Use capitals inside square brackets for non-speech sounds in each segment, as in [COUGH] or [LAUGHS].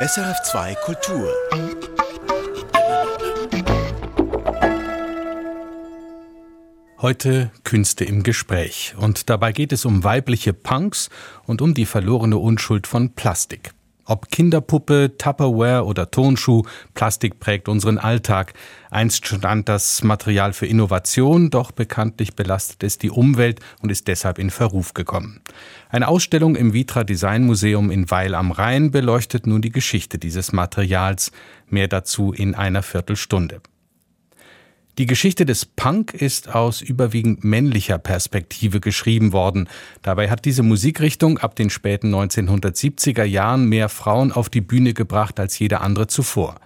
SRF2 Kultur. Heute Künste im Gespräch. Und dabei geht es um weibliche Punks und um die verlorene Unschuld von Plastik. Ob Kinderpuppe, Tupperware oder Tonschuh, Plastik prägt unseren Alltag. Einst stand das Material für Innovation, doch bekanntlich belastet es die Umwelt und ist deshalb in Verruf gekommen. Eine Ausstellung im Vitra Design Museum in Weil am Rhein beleuchtet nun die Geschichte dieses Materials. Mehr dazu in einer Viertelstunde. Die Geschichte des Punk ist aus überwiegend männlicher Perspektive geschrieben worden. Dabei hat diese Musikrichtung ab den späten 1970er Jahren mehr Frauen auf die Bühne gebracht als jede andere zuvor.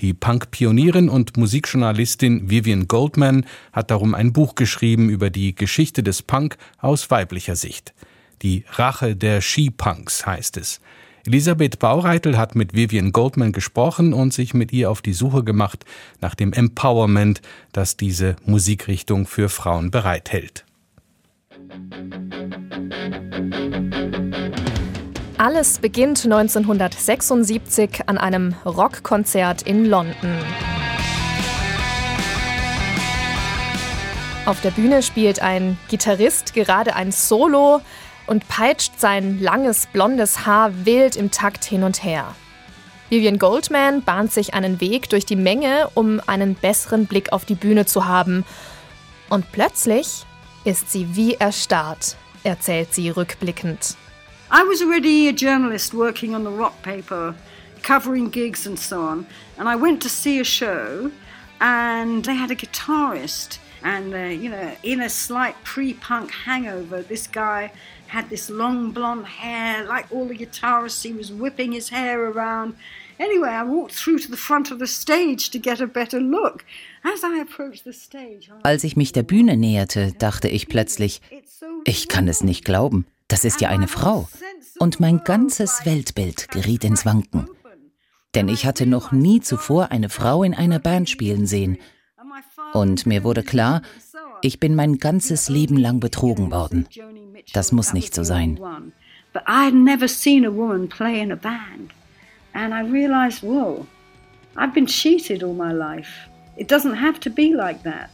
Die Punk-Pionierin und Musikjournalistin Vivian Goldman hat darum ein Buch geschrieben über die Geschichte des Punk aus weiblicher Sicht. Die Rache der Ski-Punks heißt es. Elisabeth Baureitel hat mit Vivian Goldman gesprochen und sich mit ihr auf die Suche gemacht nach dem Empowerment, das diese Musikrichtung für Frauen bereithält. Alles beginnt 1976 an einem Rockkonzert in London. Auf der Bühne spielt ein Gitarrist gerade ein Solo, und peitscht sein langes blondes Haar wild im Takt hin und her. Vivian Goldman bahnt sich einen Weg durch die Menge, um einen besseren Blick auf die Bühne zu haben. Und plötzlich ist sie wie erstarrt, erzählt sie rückblickend. I was already a journalist working on the rock paper, covering gigs and so on. And I went to see a show, and they had a guitarist. And, uh, you know, in a slight pre punk hangover, this guy had this long blonde hair, like all the guitarists. He was whipping his hair around. Anyway, I walked through to the front of the stage to get a better look. As I approached the stage, Als ich mich der Bühne näherte, dachte ich plötzlich, ich kann es nicht glauben, das ist ja eine Frau. Und mein ganzes Weltbild geriet ins Wanken. Denn ich hatte noch nie zuvor eine Frau in einer Band spielen sehen. Und mir wurde klar, ich bin mein ganzes Leben lang betrogen worden. Das muss nicht so sein. But I had never seen a woman play in a band. And I realized, whoa, I've been cheated all my life. It doesn't have to be like that.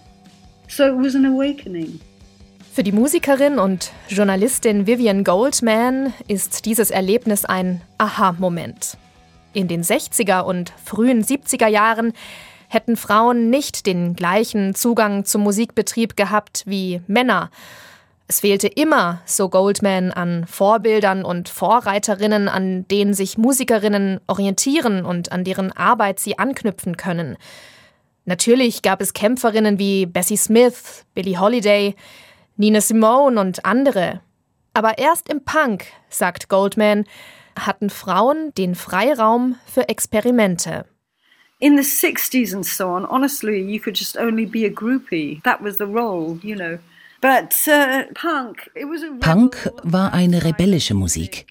So it was an awakening. Für die Musikerin und Journalistin Vivian Goldman ist dieses Erlebnis ein Aha-Moment. In den 60er und frühen 70er Jahren hätten Frauen nicht den gleichen Zugang zum Musikbetrieb gehabt wie Männer. Es fehlte immer, so Goldman, an Vorbildern und Vorreiterinnen, an denen sich Musikerinnen orientieren und an deren Arbeit sie anknüpfen können. Natürlich gab es Kämpferinnen wie Bessie Smith, Billie Holiday, Nina Simone und andere. Aber erst im Punk, sagt Goldman, hatten Frauen den Freiraum für Experimente. In the 60s and so on, honestly, you could just only be a groupie. That was the role, you know. Uh, Punk war eine rebellische Musik.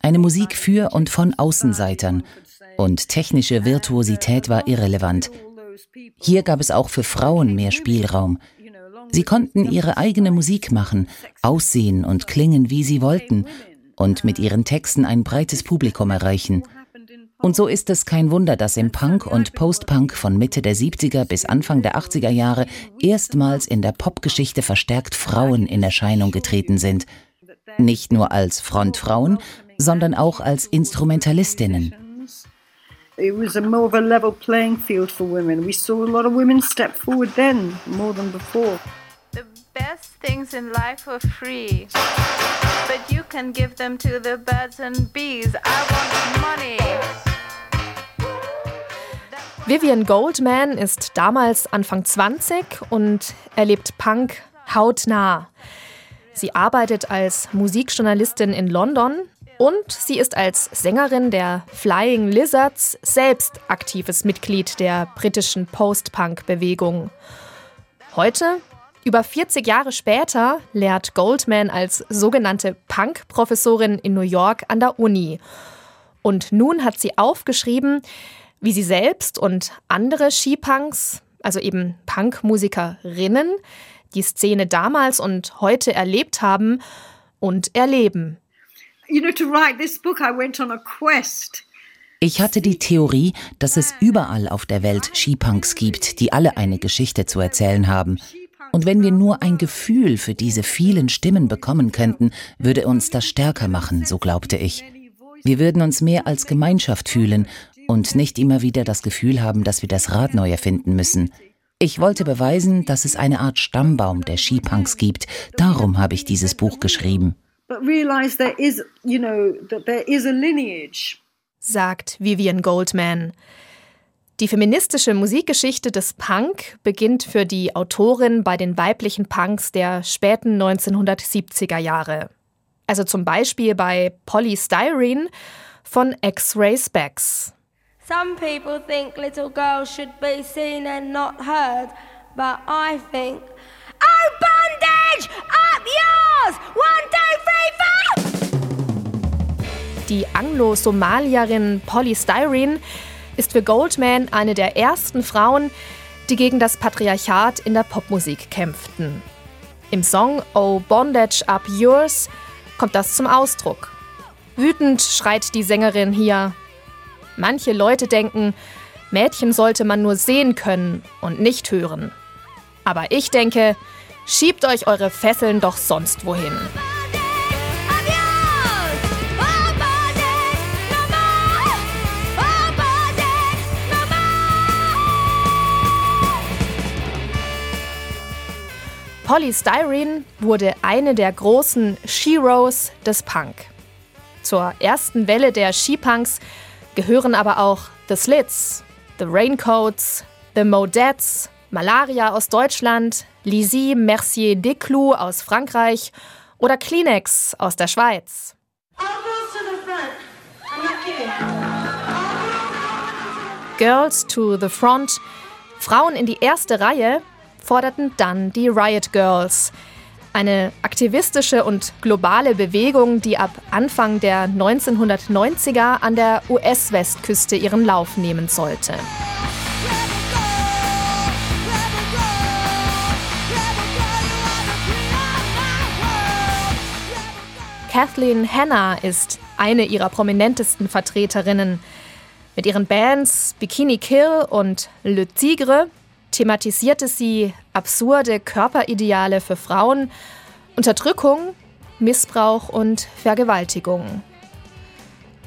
Eine Musik für und von Außenseitern. Und technische Virtuosität war irrelevant. Hier gab es auch für Frauen mehr Spielraum. Sie konnten ihre eigene Musik machen, aussehen und klingen, wie sie wollten, und mit ihren Texten ein breites Publikum erreichen. Und so ist es kein Wunder, dass im Punk und Post-Punk von Mitte der 70er bis Anfang der 80er Jahre erstmals in der Popgeschichte verstärkt Frauen in Erscheinung getreten sind. Nicht nur als Frontfrauen, sondern auch als Instrumentalistinnen. It was a more of a level playing field for women. We saw a lot of women step forward then, more than before. Best things in life are free. But you can give them to the birds and bees. I want money. Vivian Goldman ist damals Anfang 20 und erlebt Punk hautnah. Sie arbeitet als Musikjournalistin in London und sie ist als Sängerin der Flying Lizards selbst aktives Mitglied der britischen Post-Punk-Bewegung. Heute, über 40 Jahre später, lehrt Goldman als sogenannte Punk-Professorin in New York an der Uni. Und nun hat sie aufgeschrieben, wie sie selbst und andere Skipunks, also eben Punkmusikerinnen, die Szene damals und heute erlebt haben und erleben. You know, to write this book, I went on a quest Ich hatte die Theorie, dass es überall auf der Welt Skipunks gibt, die alle eine Geschichte zu erzählen haben. Und wenn wir nur ein Gefühl für diese vielen Stimmen bekommen könnten, würde uns das stärker machen, so glaubte ich. Wir würden uns mehr als Gemeinschaft fühlen und nicht immer wieder das Gefühl haben, dass wir das Rad neu erfinden müssen. Ich wollte beweisen, dass es eine Art Stammbaum der Skipunks gibt. Darum habe ich dieses Buch geschrieben. But realize there is, you know, that there is a lineage sagt Vivian Goldman. Die feministische Musikgeschichte des Punk beginnt für die Autorin bei den weiblichen Punks der späten 1970er Jahre. Also zum Beispiel bei Polystyrene von X-Ray Specs. Some people think little girls should be seen and not heard, but I think, oh bondage, up yours! One, two, three, four! Die Anglo-Somalierin Polly Styrene ist für Goldman eine der ersten Frauen, die gegen das Patriarchat in der Popmusik kämpften. Im Song Oh Bondage Up Yours kommt das zum Ausdruck. Wütend schreit die Sängerin hier. Manche Leute denken, Mädchen sollte man nur sehen können und nicht hören. Aber ich denke, schiebt euch eure Fesseln doch sonst wohin. Polystyrene wurde eine der großen Sheroes des Punk. Zur ersten Welle der Skipunks gehören aber auch The Slits, The Raincoats, The Modettes, Malaria aus Deutschland, Lizzie Mercier Desclous aus Frankreich oder Kleenex aus der Schweiz. Girls to the Front, Frauen in die erste Reihe forderten dann die Riot Girls. Eine aktivistische und globale Bewegung, die ab Anfang der 1990er an der US-Westküste ihren Lauf nehmen sollte. Kathleen Hanna ist eine ihrer prominentesten Vertreterinnen. Mit ihren Bands Bikini Kill und Le Tigre thematisierte sie absurde Körperideale für Frauen, Unterdrückung, Missbrauch und Vergewaltigung.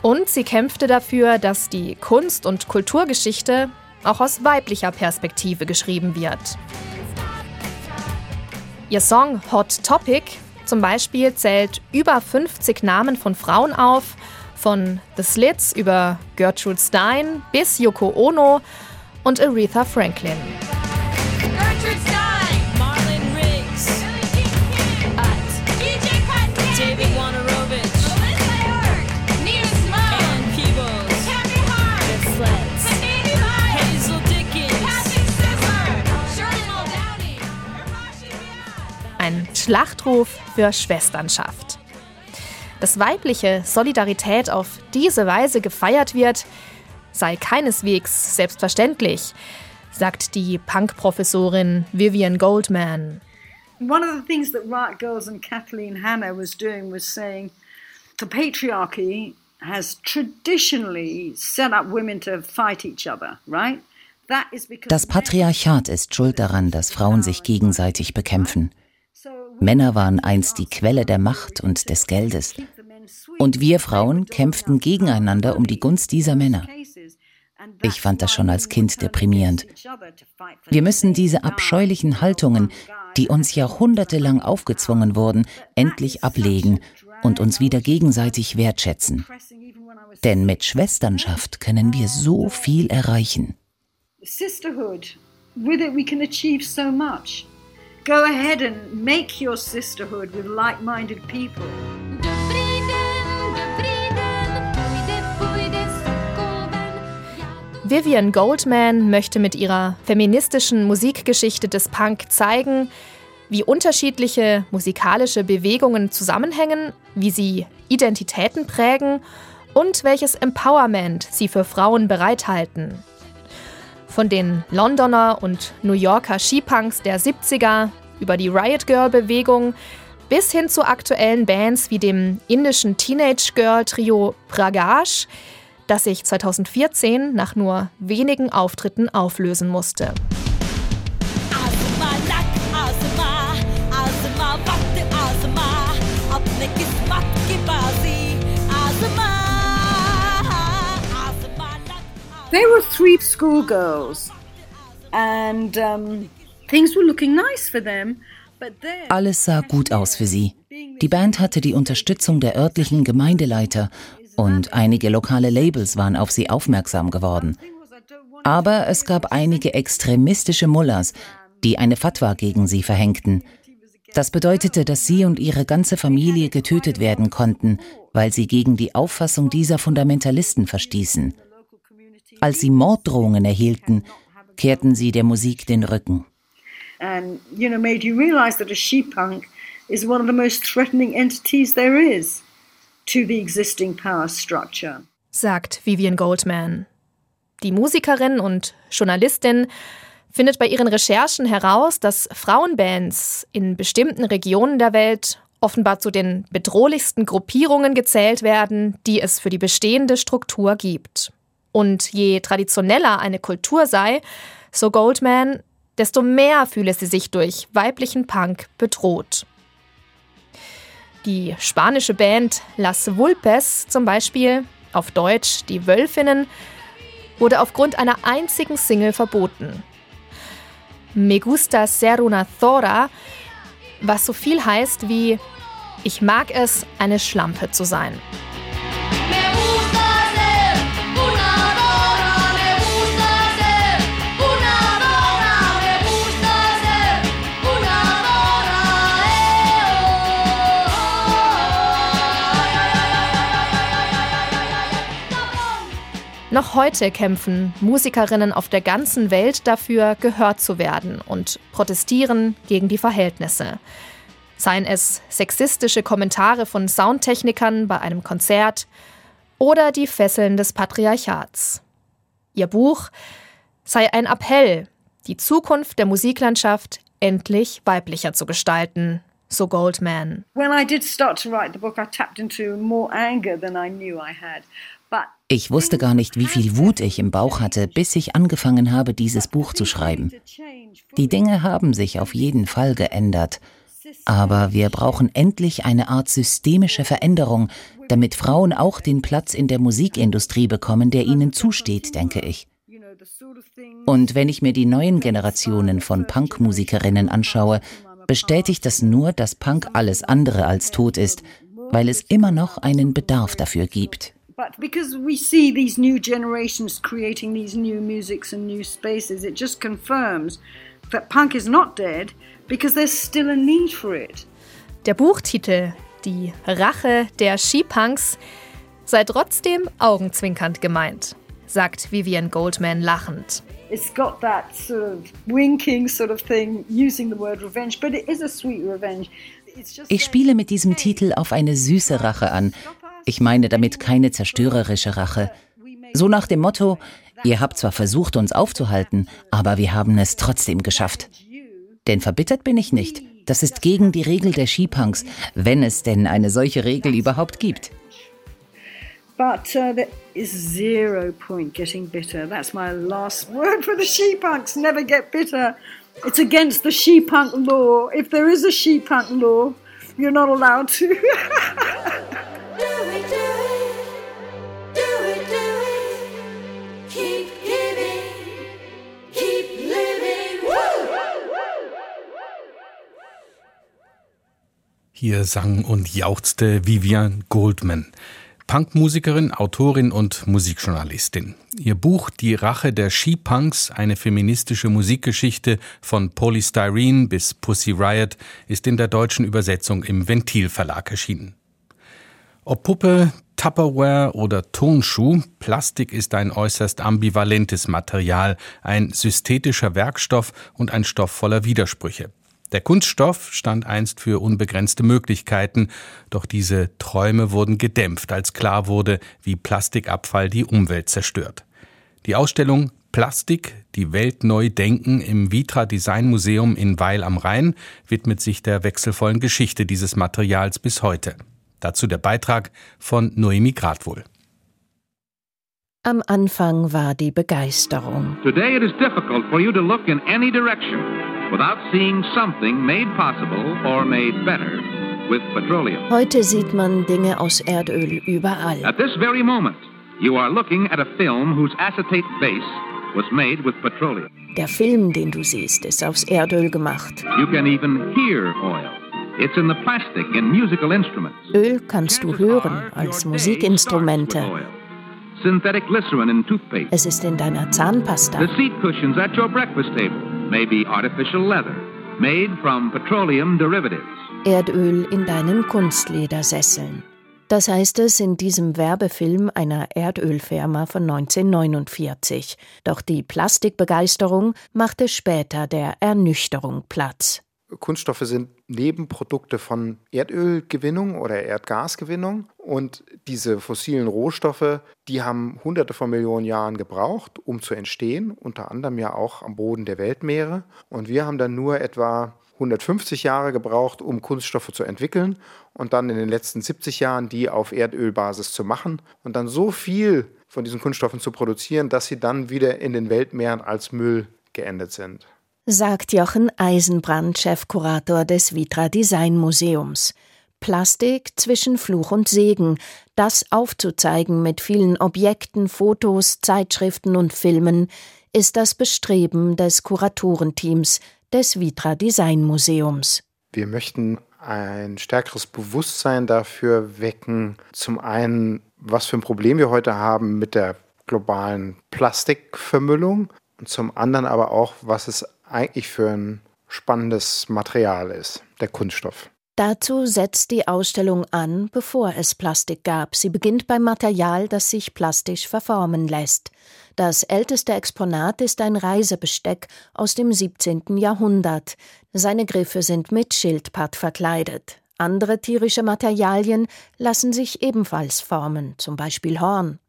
Und sie kämpfte dafür, dass die Kunst- und Kulturgeschichte auch aus weiblicher Perspektive geschrieben wird. Ihr Song Hot Topic zum Beispiel zählt über 50 Namen von Frauen auf, von The Slits über Gertrude Stein bis Yoko Ono und Aretha Franklin. Schlachtruf für Schwesternschaft. Dass weibliche Solidarität auf diese Weise gefeiert wird, sei keineswegs selbstverständlich, sagt die Punk-Professorin Vivian Goldman. One of the things that Riot Girls and Kathleen Hanna was doing was saying the patriarchy has traditionally set up women to fight each other, right? Das Patriarchat ist schuld daran, dass Frauen sich gegenseitig bekämpfen. Männer waren einst die Quelle der Macht und des Geldes. Und wir Frauen kämpften gegeneinander um die Gunst dieser Männer. Ich fand das schon als Kind deprimierend. Wir müssen diese abscheulichen Haltungen, die uns jahrhundertelang aufgezwungen wurden, endlich ablegen und uns wieder gegenseitig wertschätzen. Denn mit Schwesternschaft können wir so viel erreichen. Sisterhood, with it we can achieve so much. Go ahead and make your sisterhood with like-minded people. Vivian Goldman möchte mit ihrer feministischen Musikgeschichte des Punk zeigen, wie unterschiedliche musikalische Bewegungen zusammenhängen, wie sie Identitäten prägen und welches Empowerment sie für Frauen bereithalten. Von den Londoner und New Yorker Skipunks der 70er über die Riot Girl Bewegung bis hin zu aktuellen Bands wie dem indischen Teenage Girl Trio Pragash, das sich 2014 nach nur wenigen Auftritten auflösen musste. They were three schoolgirls, and um, things were looking nice for them. Alles sah gut aus für sie. Die Band hatte die Unterstützung der örtlichen Gemeindeleiter und einige lokale Labels waren auf sie aufmerksam geworden. Aber es gab einige extremistische Mullahs, die eine Fatwa gegen sie verhängten. Das bedeutete, dass sie und ihre ganze Familie getötet werden konnten, weil sie gegen die Auffassung dieser Fundamentalisten verstießen. Als sie Morddrohungen erhielten, kehrten sie der Musik den Rücken. And you know, made you realize that a she punk is one of the most threatening entities there is to the existing power structure. Sagt Vivian Goldman. Die Musikerin und Journalistin findet bei ihren Recherchen heraus, dass Frauenbands in bestimmten Regionen der Welt offenbar zu den bedrohlichsten Gruppierungen gezählt werden, die es für die bestehende Struktur gibt. Und je traditioneller eine Kultur sei, so Goldman, desto mehr fühle sie sich durch weiblichen Punk bedroht. Die spanische Band Las Vulpes zum Beispiel, auf Deutsch die Wölfinnen, wurde aufgrund einer einzigen Single verboten. Me gusta ser una Thora, was so viel heißt wie Ich mag es, eine Schlampe zu sein. Noch heute kämpfen Musikerinnen auf der ganzen Welt dafür, gehört zu werden und protestieren gegen die Verhältnisse. Seien es sexistische Kommentare von Soundtechnikern bei einem Konzert oder die Fesseln des Patriarchats. Ihr Buch sei ein Appell, die Zukunft der Musiklandschaft endlich weiblicher zu gestalten, so Goldman. When I did start to write the book, I tapped into more anger than I knew I had. Ich wusste gar nicht, wie viel Wut ich im Bauch hatte, bis ich angefangen habe, dieses Buch zu schreiben. Die Dinge haben sich auf jeden Fall geändert. Aber wir brauchen endlich eine Art systemische Veränderung, damit Frauen auch den Platz in der Musikindustrie bekommen, der ihnen zusteht, denke ich. Und wenn ich mir die neuen Generationen von Punkmusikerinnen anschaue, bestätigt das nur, dass Punk alles andere als tot ist, weil es immer noch einen Bedarf dafür gibt. But because we see these new generations creating these new musics and new spaces, it just confirms that punk is not dead because there's still a need for it. Der Buchtitel Die Rache der Skipunks sei trotzdem augenzwinkernd gemeint, sagt Vivian Goldman lachend. It's got that sort of winking sort of thing, using the word revenge, but it is a sweet revenge. Ich spiele mit diesem Titel auf eine süße Rache an, ich meine damit keine zerstörerische Rache. So nach dem Motto, ihr habt zwar versucht, uns aufzuhalten, aber wir haben es trotzdem geschafft. Denn verbittert bin ich nicht. Das ist gegen die Regel der Skipunks, wenn es denn eine solche Regel überhaupt gibt. But uh, there is zero point getting bitter. That's my last word for the she-punks. Never get bitter. It's against the she-punk law. If there is a she-punk law, you're not allowed to. [LAUGHS] Hier sang und jauchzte Vivian Goldman. Punkmusikerin, Autorin und Musikjournalistin. Ihr Buch Die Rache der Skipunks, eine feministische Musikgeschichte von Polystyrene bis Pussy Riot, ist in der deutschen Übersetzung im Ventil Verlag erschienen. Ob Puppe, Tupperware oder Tonschuh, Plastik ist ein äußerst ambivalentes Material, ein synthetischer Werkstoff und ein Stoff voller Widersprüche. Der Kunststoff stand einst für unbegrenzte Möglichkeiten, doch diese Träume wurden gedämpft, als klar wurde, wie Plastikabfall die Umwelt zerstört. Die Ausstellung Plastik, die Welt neu denken im Vitra Design Museum in Weil am Rhein widmet sich der wechselvollen Geschichte dieses Materials bis heute. Dazu der Beitrag von Noemi Gradwohl. Am Anfang war die Begeisterung. Today it is difficult for you to look in any direction without seeing something made possible or made better with petroleum. Heute sieht man Dinge aus Erdöl überall. At this very moment, you are looking at a film whose acetate base was made with petroleum. Der Film, den du siehst, ist aus Erdöl gemacht. You can even hear oil. It's in the plastic in musical instruments. Öl kannst du hören als Musikinstrumente. Synthetic glycerin in toothpaste. Es ist in deiner Zahnpasta. The seat cushions at your breakfast table may be artificial leather, made from petroleum derivatives. Erdöl in deinen Kunstledersesseln. Das heißt es in diesem Werbefilm einer Erdölfirma von 1949. Doch die Plastikbegeisterung machte später der Ernüchterung Platz. Kunststoffe sind Nebenprodukte von Erdölgewinnung oder Erdgasgewinnung. Und diese fossilen Rohstoffe, die haben hunderte von Millionen Jahren gebraucht, um zu entstehen, unter anderem ja auch am Boden der Weltmeere. Und wir haben dann nur etwa 150 Jahre gebraucht, um Kunststoffe zu entwickeln und dann in den letzten 70 Jahren die auf Erdölbasis zu machen und dann so viel von diesen Kunststoffen zu produzieren, dass sie dann wieder in den Weltmeeren als Müll geendet sind sagt Jochen Eisenbrand, Chefkurator des Vitra Design Museums. Plastik zwischen Fluch und Segen, das aufzuzeigen mit vielen Objekten, Fotos, Zeitschriften und Filmen, ist das Bestreben des Kuratorenteams des Vitra Design Museums. Wir möchten ein stärkeres Bewusstsein dafür wecken, zum einen, was für ein Problem wir heute haben mit der globalen Plastikvermüllung und zum anderen aber auch, was es eigentlich für ein spannendes Material ist, der Kunststoff. Dazu setzt die Ausstellung an, bevor es Plastik gab. Sie beginnt beim Material, das sich plastisch verformen lässt. Das älteste Exponat ist ein Reisebesteck aus dem 17. Jahrhundert. Seine Griffe sind mit Schildpatt verkleidet. Andere tierische Materialien lassen sich ebenfalls formen, zum Beispiel Horn.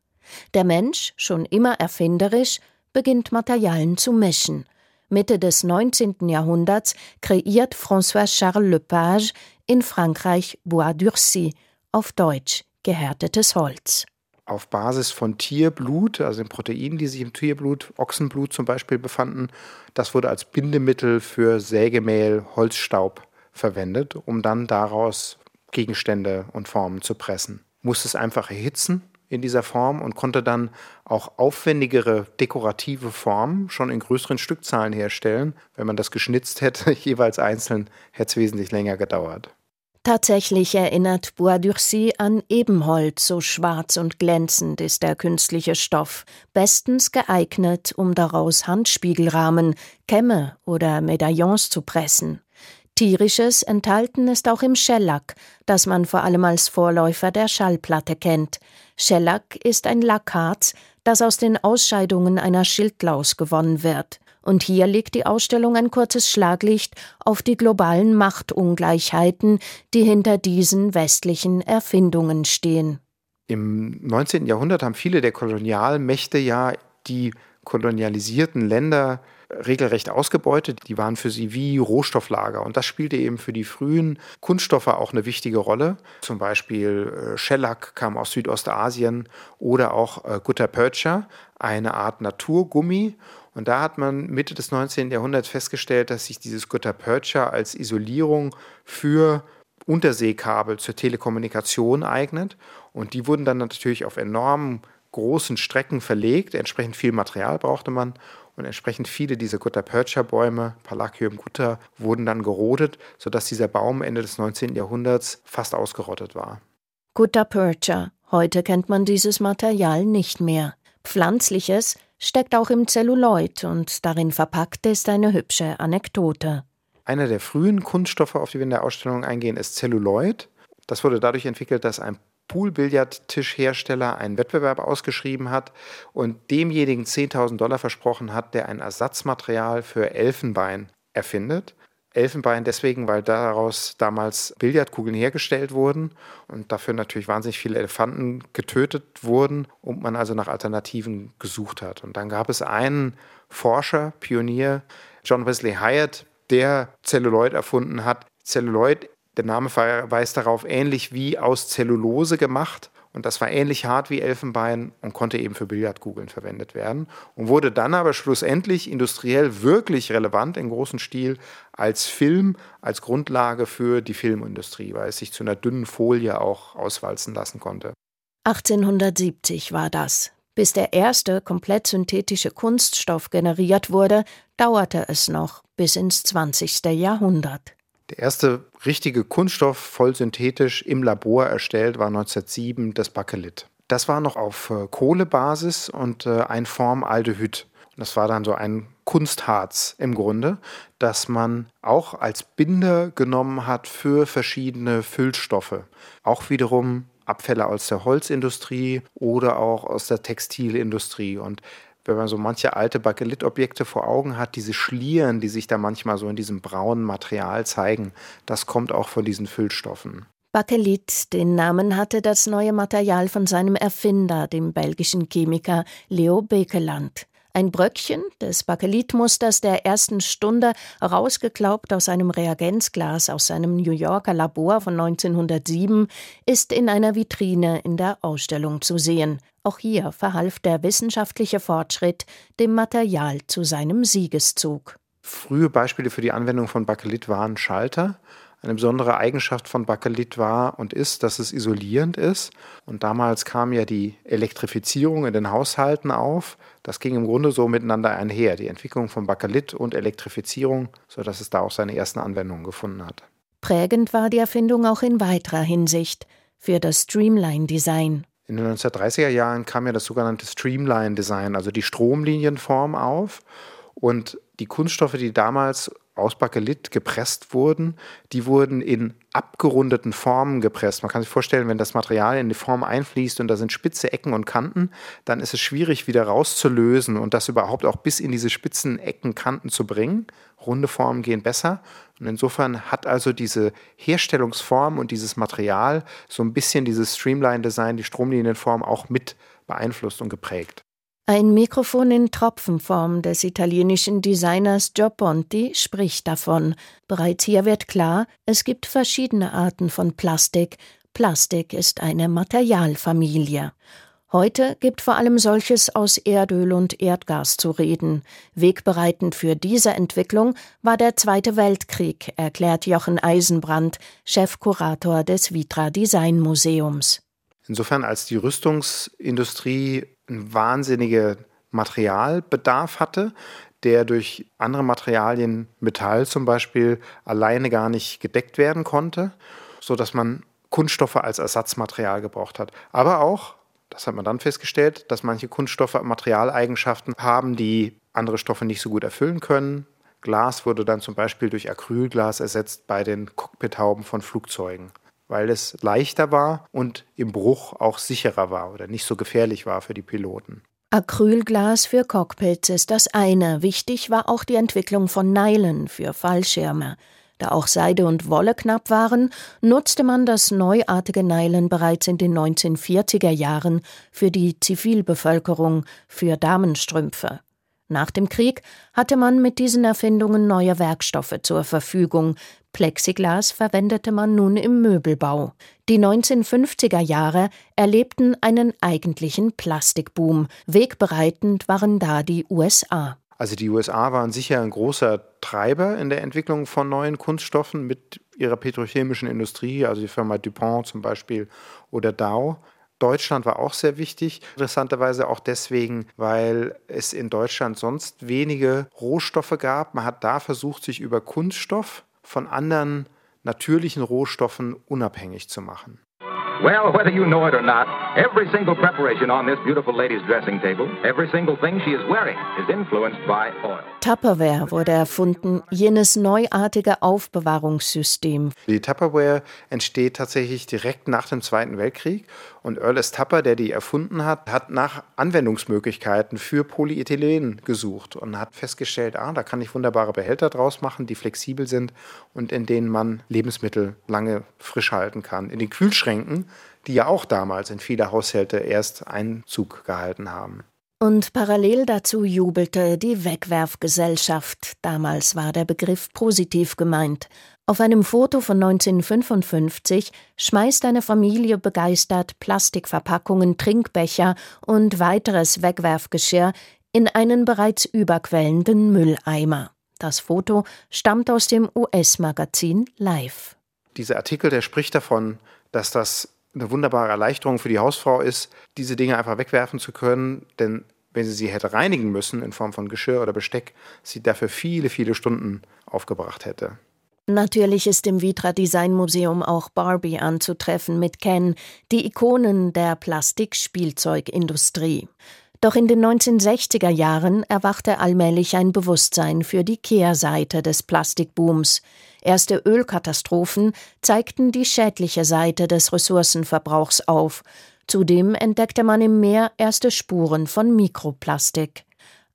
Der Mensch, schon immer erfinderisch, beginnt Materialien zu mischen. Mitte des 19. Jahrhunderts kreiert François-Charles Lepage in Frankreich Bois d'Urcy, auf Deutsch gehärtetes Holz. Auf Basis von Tierblut, also den Proteinen, die sich im Tierblut, Ochsenblut zum Beispiel befanden, das wurde als Bindemittel für Sägemehl, Holzstaub verwendet, um dann daraus Gegenstände und Formen zu pressen. Muss es einfach erhitzen in dieser Form und konnte dann auch aufwendigere dekorative Formen schon in größeren Stückzahlen herstellen. Wenn man das geschnitzt hätte, [LAUGHS] jeweils einzeln, hätte es wesentlich länger gedauert. Tatsächlich erinnert Bois d'Urcy an Ebenholz, so schwarz und glänzend ist der künstliche Stoff, bestens geeignet, um daraus Handspiegelrahmen, Kämme oder Medaillons zu pressen. Tierisches enthalten ist auch im Schellack, das man vor allem als Vorläufer der Schallplatte kennt. Schellack ist ein Lackharz, das aus den Ausscheidungen einer Schildlaus gewonnen wird. Und hier legt die Ausstellung ein kurzes Schlaglicht auf die globalen Machtungleichheiten, die hinter diesen westlichen Erfindungen stehen. Im 19. Jahrhundert haben viele der Kolonialmächte ja die kolonialisierten Länder regelrecht ausgebeutet. Die waren für sie wie Rohstofflager. Und das spielte eben für die frühen Kunststoffe auch eine wichtige Rolle. Zum Beispiel äh, Shellac kam aus Südostasien oder auch äh, Gutta Percha, eine Art Naturgummi. Und da hat man Mitte des 19. Jahrhunderts festgestellt, dass sich dieses Gutta Percha als Isolierung für Unterseekabel zur Telekommunikation eignet. Und die wurden dann natürlich auf enormen großen Strecken verlegt. Entsprechend viel Material brauchte man und entsprechend viele dieser Gutta-Percha-Bäume, Palacium gutta, wurden dann gerodet, sodass dieser Baum Ende des 19. Jahrhunderts fast ausgerottet war. Gutta Percha. Heute kennt man dieses Material nicht mehr. Pflanzliches steckt auch im Zelluloid und darin verpackt ist eine hübsche Anekdote. Einer der frühen Kunststoffe, auf die wir in der Ausstellung eingehen, ist Zelluloid. Das wurde dadurch entwickelt, dass ein Poolbillardtischhersteller einen Wettbewerb ausgeschrieben hat und demjenigen 10.000 Dollar versprochen hat, der ein Ersatzmaterial für Elfenbein erfindet. Elfenbein deswegen, weil daraus damals Billardkugeln hergestellt wurden und dafür natürlich wahnsinnig viele Elefanten getötet wurden und man also nach Alternativen gesucht hat. Und dann gab es einen Forscher, Pionier, John Wesley Hyatt, der Celluloid erfunden hat. Celluloid der Name verweist darauf, ähnlich wie aus Zellulose gemacht. und das war ähnlich hart wie Elfenbein und konnte eben für Billardkugeln verwendet werden und wurde dann aber schlussendlich industriell wirklich relevant in großem Stil als Film, als Grundlage für die Filmindustrie, weil es sich zu einer dünnen Folie auch auswalzen lassen konnte. 1870 war das. Bis der erste komplett synthetische Kunststoff generiert wurde, dauerte es noch bis ins 20. Jahrhundert. Der erste richtige Kunststoff voll synthetisch im Labor erstellt war 1907 das Bakelit. Das war noch auf äh, Kohlebasis und äh, ein Formaldehyd. Das war dann so ein Kunstharz im Grunde, das man auch als Binder genommen hat für verschiedene Füllstoffe. Auch wiederum Abfälle aus der Holzindustrie oder auch aus der Textilindustrie. Und wenn man so manche alte Bakelitobjekte vor Augen hat, diese Schlieren, die sich da manchmal so in diesem braunen Material zeigen, das kommt auch von diesen Füllstoffen. Bakelit, den Namen hatte das neue Material von seinem Erfinder, dem belgischen Chemiker Leo Bekeland. Ein Bröckchen des Bakelitmusters der ersten Stunde, rausgeklaubt aus einem Reagenzglas aus seinem New Yorker Labor von 1907, ist in einer Vitrine in der Ausstellung zu sehen. Auch hier verhalf der wissenschaftliche Fortschritt dem Material zu seinem Siegeszug. Frühe Beispiele für die Anwendung von Bakelit waren Schalter, eine besondere Eigenschaft von Bakelit war und ist, dass es isolierend ist. Und damals kam ja die Elektrifizierung in den Haushalten auf. Das ging im Grunde so miteinander einher, die Entwicklung von Bakelit und Elektrifizierung, sodass es da auch seine ersten Anwendungen gefunden hat. Prägend war die Erfindung auch in weiterer Hinsicht für das Streamline-Design. In den 1930er Jahren kam ja das sogenannte Streamline-Design, also die Stromlinienform auf. Und die Kunststoffe, die damals aus Bakelit gepresst wurden, die wurden in abgerundeten Formen gepresst. Man kann sich vorstellen, wenn das Material in die Form einfließt und da sind spitze Ecken und Kanten, dann ist es schwierig wieder rauszulösen und das überhaupt auch bis in diese spitzen Ecken, Kanten zu bringen. Runde Formen gehen besser. Und insofern hat also diese Herstellungsform und dieses Material so ein bisschen dieses Streamline-Design, die Stromlinienform auch mit beeinflusst und geprägt. Ein Mikrofon in Tropfenform des italienischen Designers Gio Ponti spricht davon. Bereits hier wird klar, es gibt verschiedene Arten von Plastik. Plastik ist eine Materialfamilie. Heute gibt vor allem solches aus Erdöl und Erdgas zu reden. Wegbereitend für diese Entwicklung war der Zweite Weltkrieg, erklärt Jochen Eisenbrand, Chefkurator des Vitra Design Museums. Insofern als die Rüstungsindustrie einen wahnsinnigen Materialbedarf hatte, der durch andere Materialien, Metall zum Beispiel, alleine gar nicht gedeckt werden konnte, sodass man Kunststoffe als Ersatzmaterial gebraucht hat. Aber auch, das hat man dann festgestellt, dass manche Kunststoffe Materialeigenschaften haben, die andere Stoffe nicht so gut erfüllen können. Glas wurde dann zum Beispiel durch Acrylglas ersetzt bei den Cockpithauben von Flugzeugen weil es leichter war und im Bruch auch sicherer war oder nicht so gefährlich war für die Piloten. Acrylglas für Cockpits ist das eine. Wichtig war auch die Entwicklung von Nylon für Fallschirme. Da auch Seide und Wolle knapp waren, nutzte man das neuartige Nylon bereits in den 1940er Jahren für die Zivilbevölkerung, für Damenstrümpfe. Nach dem Krieg hatte man mit diesen Erfindungen neue Werkstoffe zur Verfügung. Plexiglas verwendete man nun im Möbelbau. Die 1950er Jahre erlebten einen eigentlichen Plastikboom. Wegbereitend waren da die USA. Also die USA waren sicher ein großer Treiber in der Entwicklung von neuen Kunststoffen mit ihrer petrochemischen Industrie, also die Firma DuPont zum Beispiel oder Dow. Deutschland war auch sehr wichtig, interessanterweise auch deswegen, weil es in Deutschland sonst wenige Rohstoffe gab. Man hat da versucht, sich über Kunststoff von anderen natürlichen Rohstoffen unabhängig zu machen. Well, whether you know it or not, every single preparation on this beautiful lady's dressing table, every single thing she is wearing, is influenced by oil. Tupperware wurde erfunden, jenes neuartige Aufbewahrungssystem. Die Tupperware entsteht tatsächlich direkt nach dem Zweiten Weltkrieg und Earl S. Tupper, der die erfunden hat, hat nach Anwendungsmöglichkeiten für Polyethylen gesucht und hat festgestellt, ah, da kann ich wunderbare Behälter draus machen, die flexibel sind und in denen man Lebensmittel lange frisch halten kann. In den Kühlschränken, die ja auch damals in viele Haushalte erst Einzug gehalten haben. Und parallel dazu jubelte die Wegwerfgesellschaft. Damals war der Begriff positiv gemeint. Auf einem Foto von 1955 schmeißt eine Familie begeistert Plastikverpackungen, Trinkbecher und weiteres Wegwerfgeschirr in einen bereits überquellenden Mülleimer. Das Foto stammt aus dem US-Magazin Life. Dieser Artikel, der spricht davon, dass das eine wunderbare Erleichterung für die Hausfrau ist, diese Dinge einfach wegwerfen zu können, denn wenn sie sie hätte reinigen müssen in Form von Geschirr oder Besteck, sie dafür viele, viele Stunden aufgebracht hätte. Natürlich ist im Vitra Design Museum auch Barbie anzutreffen mit Ken, die Ikonen der Plastikspielzeugindustrie. Doch in den 1960er Jahren erwachte allmählich ein Bewusstsein für die Kehrseite des Plastikbooms. Erste Ölkatastrophen zeigten die schädliche Seite des Ressourcenverbrauchs auf. Zudem entdeckte man im Meer erste Spuren von Mikroplastik.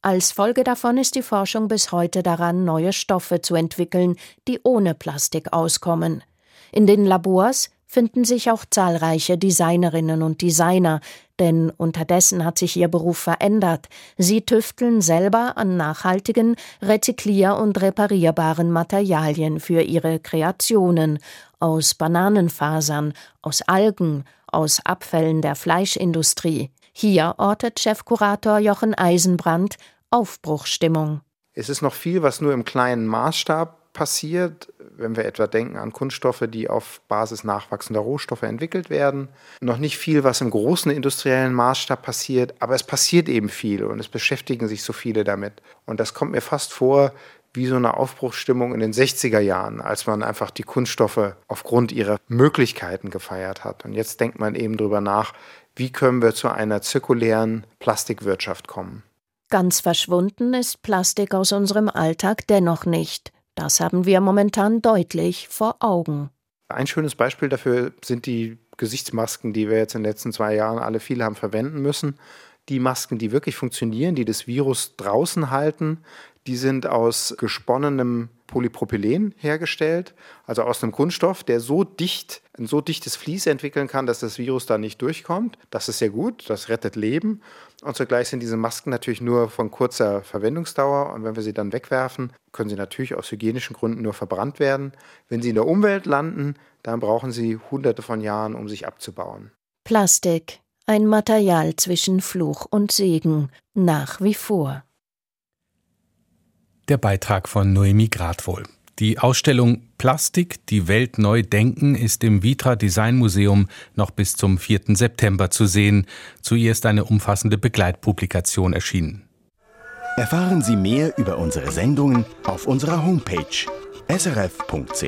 Als Folge davon ist die Forschung bis heute daran, neue Stoffe zu entwickeln, die ohne Plastik auskommen. In den Labors finden sich auch zahlreiche Designerinnen und Designer, denn unterdessen hat sich ihr Beruf verändert. Sie tüfteln selber an nachhaltigen, rezyklier- und reparierbaren Materialien für ihre Kreationen aus Bananenfasern, aus Algen, aus Abfällen der Fleischindustrie. Hier ortet Chefkurator Jochen Eisenbrand Aufbruchstimmung. Es ist noch viel, was nur im kleinen Maßstab passiert, wenn wir etwa denken an Kunststoffe, die auf Basis nachwachsender Rohstoffe entwickelt werden. Noch nicht viel, was im großen industriellen Maßstab passiert, aber es passiert eben viel und es beschäftigen sich so viele damit. Und das kommt mir fast vor wie so eine Aufbruchsstimmung in den 60er Jahren, als man einfach die Kunststoffe aufgrund ihrer Möglichkeiten gefeiert hat. Und jetzt denkt man eben darüber nach, wie können wir zu einer zirkulären Plastikwirtschaft kommen. Ganz verschwunden ist Plastik aus unserem Alltag dennoch nicht. Das haben wir momentan deutlich vor Augen. Ein schönes Beispiel dafür sind die Gesichtsmasken, die wir jetzt in den letzten zwei Jahren alle viele haben verwenden müssen. Die Masken, die wirklich funktionieren, die das Virus draußen halten, die sind aus gesponnenem Polypropylen hergestellt, also aus einem Kunststoff, der so dicht, ein so dichtes Vlies entwickeln kann, dass das Virus da nicht durchkommt. Das ist sehr gut, das rettet Leben. Und zugleich sind diese Masken natürlich nur von kurzer Verwendungsdauer. Und wenn wir sie dann wegwerfen, können sie natürlich aus hygienischen Gründen nur verbrannt werden. Wenn sie in der Umwelt landen, dann brauchen sie hunderte von Jahren, um sich abzubauen. Plastik, ein Material zwischen Fluch und Segen, nach wie vor. Der Beitrag von Noemi Gradwohl. Die Ausstellung Plastik, die Welt neu denken ist im Vitra Design Museum noch bis zum 4. September zu sehen. Zu ihr ist eine umfassende Begleitpublikation erschienen. Erfahren Sie mehr über unsere Sendungen auf unserer Homepage srf.ch-kultur.